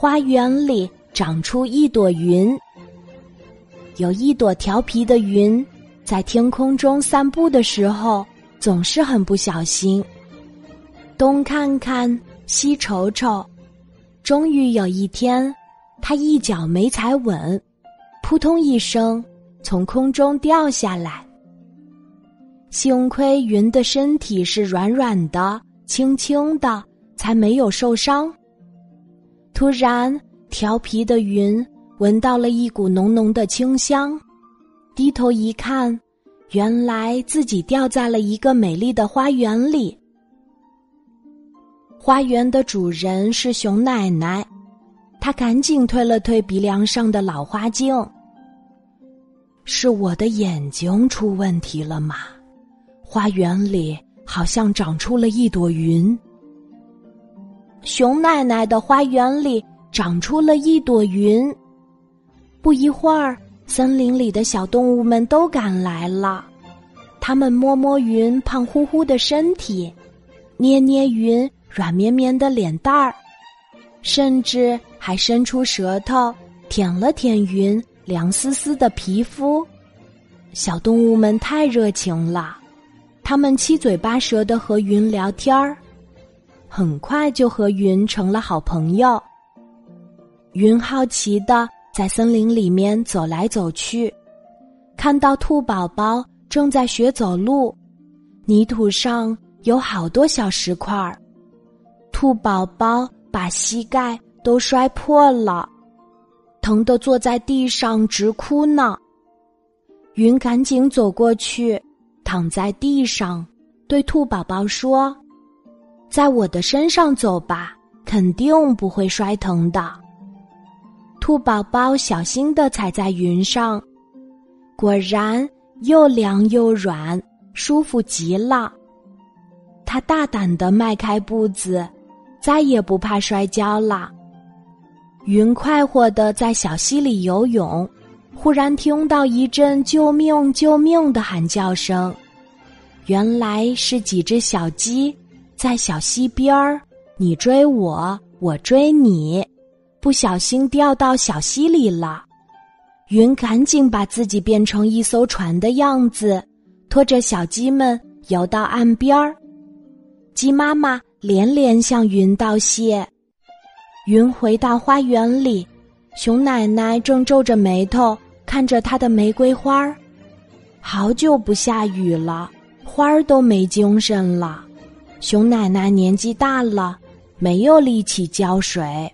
花园里长出一朵云。有一朵调皮的云，在天空中散步的时候，总是很不小心，东看看，西瞅瞅。终于有一天，他一脚没踩稳，扑通一声从空中掉下来。幸亏云的身体是软软的、轻轻的，才没有受伤。突然，调皮的云。闻到了一股浓浓的清香，低头一看，原来自己掉在了一个美丽的花园里。花园的主人是熊奶奶，她赶紧推了推鼻梁上的老花镜。是我的眼睛出问题了吗？花园里好像长出了一朵云。熊奶奶的花园里长出了一朵云。不一会儿，森林里的小动物们都赶来了。他们摸摸云胖乎乎的身体，捏捏云软绵绵的脸蛋儿，甚至还伸出舌头舔了舔云凉丝丝的皮肤。小动物们太热情了，他们七嘴八舌的和云聊天儿，很快就和云成了好朋友。云好奇的。在森林里面走来走去，看到兔宝宝正在学走路，泥土上有好多小石块儿，兔宝宝把膝盖都摔破了，疼得坐在地上直哭呢。云赶紧走过去，躺在地上，对兔宝宝说：“在我的身上走吧，肯定不会摔疼的。”兔宝宝小心的踩在云上，果然又凉又软，舒服极了。他大胆的迈开步子，再也不怕摔跤了。云快活的在小溪里游泳，忽然听到一阵“救命！救命！”的喊叫声，原来是几只小鸡在小溪边儿，你追我，我追你。不小心掉到小溪里了，云赶紧把自己变成一艘船的样子，拖着小鸡们游到岸边儿。鸡妈妈连连向云道谢。云回到花园里，熊奶奶正皱着眉头看着她的玫瑰花儿。好久不下雨了，花儿都没精神了。熊奶奶年纪大了，没有力气浇水。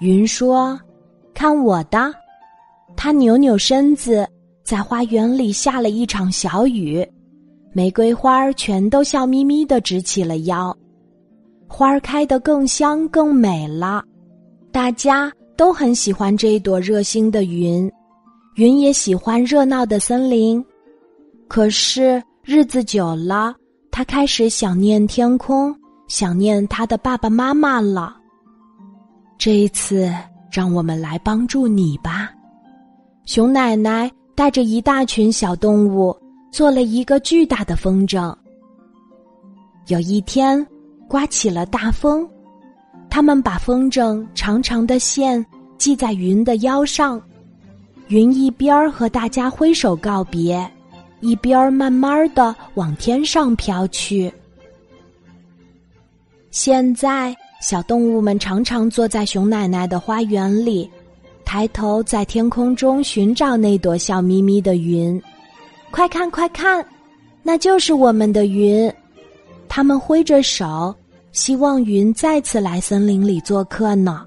云说：“看我的！”他扭扭身子，在花园里下了一场小雨，玫瑰花儿全都笑眯眯的直起了腰，花儿开得更香更美了。大家都很喜欢这一朵热心的云，云也喜欢热闹的森林。可是日子久了，他开始想念天空，想念他的爸爸妈妈了。这一次，让我们来帮助你吧。熊奶奶带着一大群小动物做了一个巨大的风筝。有一天，刮起了大风，他们把风筝长长的线系在云的腰上，云一边儿和大家挥手告别，一边慢慢的往天上飘去。现在。小动物们常常坐在熊奶奶的花园里，抬头在天空中寻找那朵笑眯眯的云。快看，快看，那就是我们的云。他们挥着手，希望云再次来森林里做客呢。